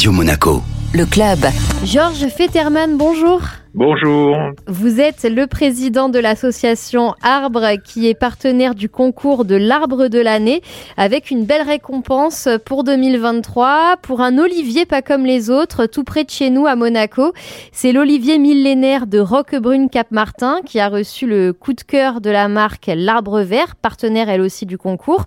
Radio Monaco. Le club. Georges Fetterman, bonjour. Bonjour. Vous êtes le président de l'association Arbre qui est partenaire du concours de l'arbre de l'année avec une belle récompense pour 2023 pour un olivier pas comme les autres tout près de chez nous à Monaco. C'est l'olivier millénaire de Roquebrune Cap-Martin qui a reçu le coup de cœur de la marque L'Arbre Vert, partenaire elle aussi du concours.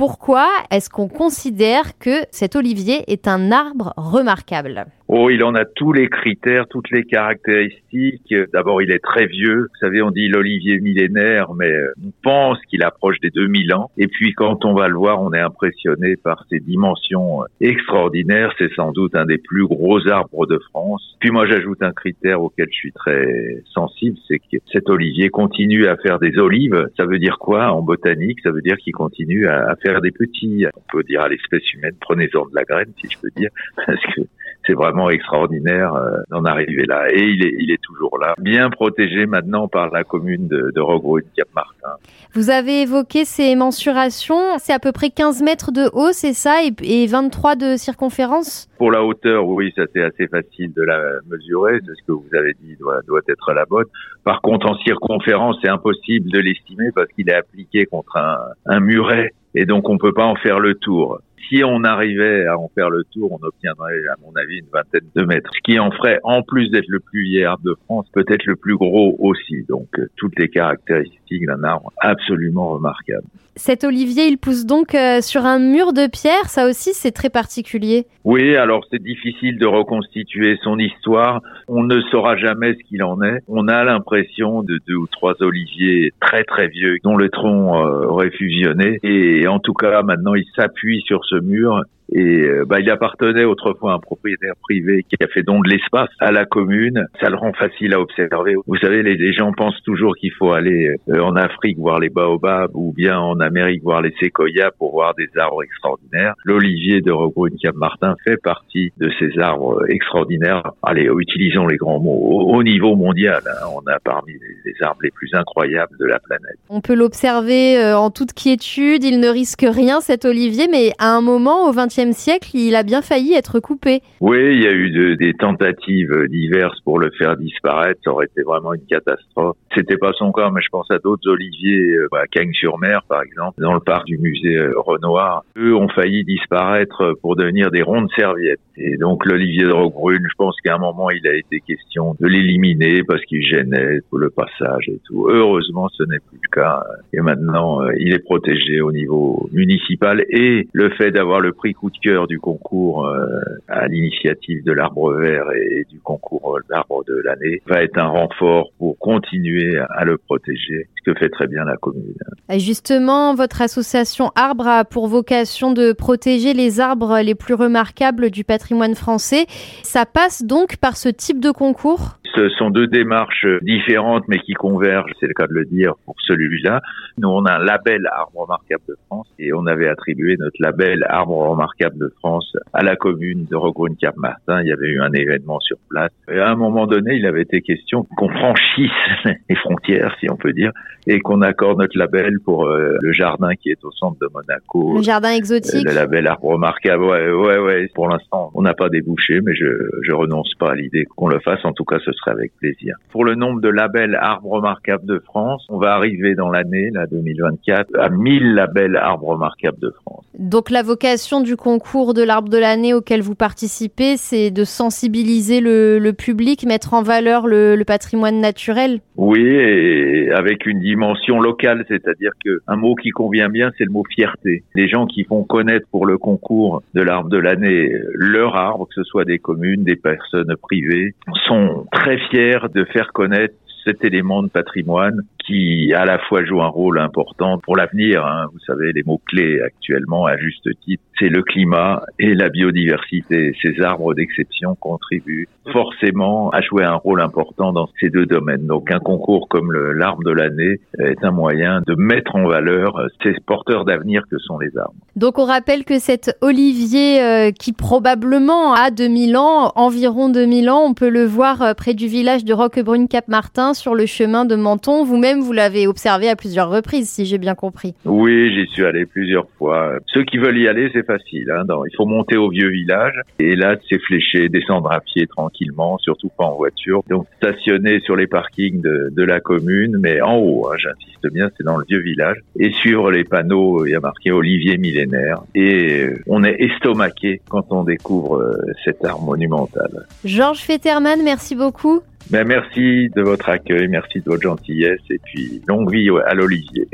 Pourquoi est-ce qu'on considère que cet olivier est un arbre remarquable? Oh, il en a tous les critères, toutes les caractéristiques. D'abord, il est très vieux. Vous savez, on dit l'olivier millénaire, mais on pense qu'il approche des 2000 ans. Et puis, quand on va le voir, on est impressionné par ses dimensions extraordinaires. C'est sans doute un des plus gros arbres de France. Puis moi, j'ajoute un critère auquel je suis très sensible, c'est que cet olivier continue à faire des olives. Ça veut dire quoi en botanique? Ça veut dire qu'il continue à faire des petits. On peut dire à l'espèce humaine, prenez-en de la graine, si je peux dire, parce que c'est vraiment extraordinaire euh, d'en arriver là. Et il est, il est toujours là, bien protégé maintenant par la commune de, de Roquebrune Cap-Martin. Vous avez évoqué ces mensurations, c'est à peu près 15 mètres de haut, c'est ça, et, et 23 de circonférence? Pour la hauteur, oui, ça c'est assez facile de la mesurer, c'est ce que vous avez dit doit, doit être la bonne. Par contre, en circonférence, c'est impossible de l'estimer parce qu'il est appliqué contre un, un muret et donc on peut pas en faire le tour si on arrivait à en faire le tour, on obtiendrait, à mon avis, une vingtaine de mètres. Ce qui en ferait, en plus d'être le plus vieil arbre de France, peut-être le plus gros aussi. Donc, euh, toutes les caractéristiques d'un arbre absolument remarquable. Cet olivier, il pousse donc euh, sur un mur de pierre. Ça aussi, c'est très particulier. Oui, alors c'est difficile de reconstituer son histoire. On ne saura jamais ce qu'il en est. On a l'impression de deux ou trois oliviers très très vieux dont le tronc euh, aurait fusionné. Et en tout cas, maintenant, il s'appuie sur ce mur et euh, bah, il appartenait autrefois à un propriétaire privé qui a fait don de l'espace à la commune. Ça le rend facile à observer. Vous savez, les, gens pensent toujours qu'il faut aller euh, en Afrique voir les baobabs ou bien en Amérique voir les séquoias pour voir des arbres extraordinaires. L'olivier de Roquebrune Cap Martin fait partie de ces arbres extraordinaires. Allez, utilisons les grands mots. Au, au niveau mondial, hein, on a parmi les, les, arbres les plus incroyables de la planète. On peut l'observer euh, en toute quiétude. Il ne risque rien cet olivier, mais à un moment au XXe siècle, il a bien failli être coupé. Oui, il y a eu de, des tentatives diverses pour le faire disparaître. Ça aurait été vraiment une catastrophe. C'était pas son cas, mais je pense à d'autres oliviers, euh, à Cagnes-sur-Mer, par exemple, dans le parc du musée euh, Renoir. Eux ont failli disparaître pour devenir des rondes serviettes. Et donc, l'olivier de Roquebrune, je pense qu'à un moment, il a été question de l'éliminer parce qu'il gênait pour le passage et tout. Heureusement, ce n'est plus le cas. Et maintenant, euh, il est protégé au niveau municipal et le fait d'avoir le prix coup cœur du concours euh, à l'initiative de l'arbre vert et du concours l'arbre de l'année va être un renfort pour continuer à le protéger, ce que fait très bien la commune. Justement, votre association Arbre a pour vocation de protéger les arbres les plus remarquables du patrimoine français. Ça passe donc par ce type de concours? Ce sont deux démarches différentes mais qui convergent, c'est le cas de le dire pour celui-là. Nous, on a un label Arbre remarquable de France et on avait attribué notre label Arbre remarquable de France à la commune de Roquebrune Cap Martin. Il y avait eu un événement sur place. Et à un moment donné, il avait été question qu'on franchisse les frontières, si on peut dire, et qu'on accorde notre label pour euh, le jardin qui est au centre de Monaco. Le jardin exotique. Euh, le label Arbre remarquable. Ouais, ouais, ouais. Pour l'instant, on n'a pas débouché, mais je, je renonce pas à l'idée qu'on le fasse. En tout cas, ce avec plaisir. Pour le nombre de labels Arbres remarquables de France, on va arriver dans l'année, la 2024, à 1000 labels Arbres remarquables de France. Donc la vocation du concours de l'arbre de l'année auquel vous participez, c'est de sensibiliser le, le, public, mettre en valeur le, le, patrimoine naturel? Oui, et avec une dimension locale, c'est-à-dire que un mot qui convient bien, c'est le mot fierté. Les gens qui font connaître pour le concours de l'arbre de l'année leur arbre, que ce soit des communes, des personnes privées, sont très fiers de faire connaître cet élément de patrimoine qui à la fois joue un rôle important pour l'avenir. Hein. Vous savez, les mots-clés actuellement, à juste titre, c'est le climat et la biodiversité. Ces arbres d'exception contribuent forcément à jouer un rôle important dans ces deux domaines. Donc un concours comme l'arbre de l'année est un moyen de mettre en valeur ces porteurs d'avenir que sont les arbres. Donc on rappelle que cet olivier euh, qui probablement a 2000 ans, environ 2000 ans, on peut le voir euh, près du village de Roquebrune-Cap-Martin sur le chemin de Menton. Vous-même, vous l'avez observé à plusieurs reprises, si j'ai bien compris. Oui, j'y suis allé plusieurs fois. Ceux qui veulent y aller, c'est facile. Hein. il faut monter au vieux village et là, c'est fléché, descendre à pied tranquillement, surtout pas en voiture. Donc, stationner sur les parkings de, de la commune, mais en haut, hein, j'insiste bien, c'est dans le vieux village. Et suivre les panneaux, il y a marqué Olivier millénaire. Et on est estomaqué quand on découvre euh, cet art monumental. Georges Fetterman, merci beaucoup. Ben, merci de votre accueil, merci de votre gentillesse et puis longue vie à l'Olivier.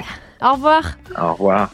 Au revoir. Au revoir.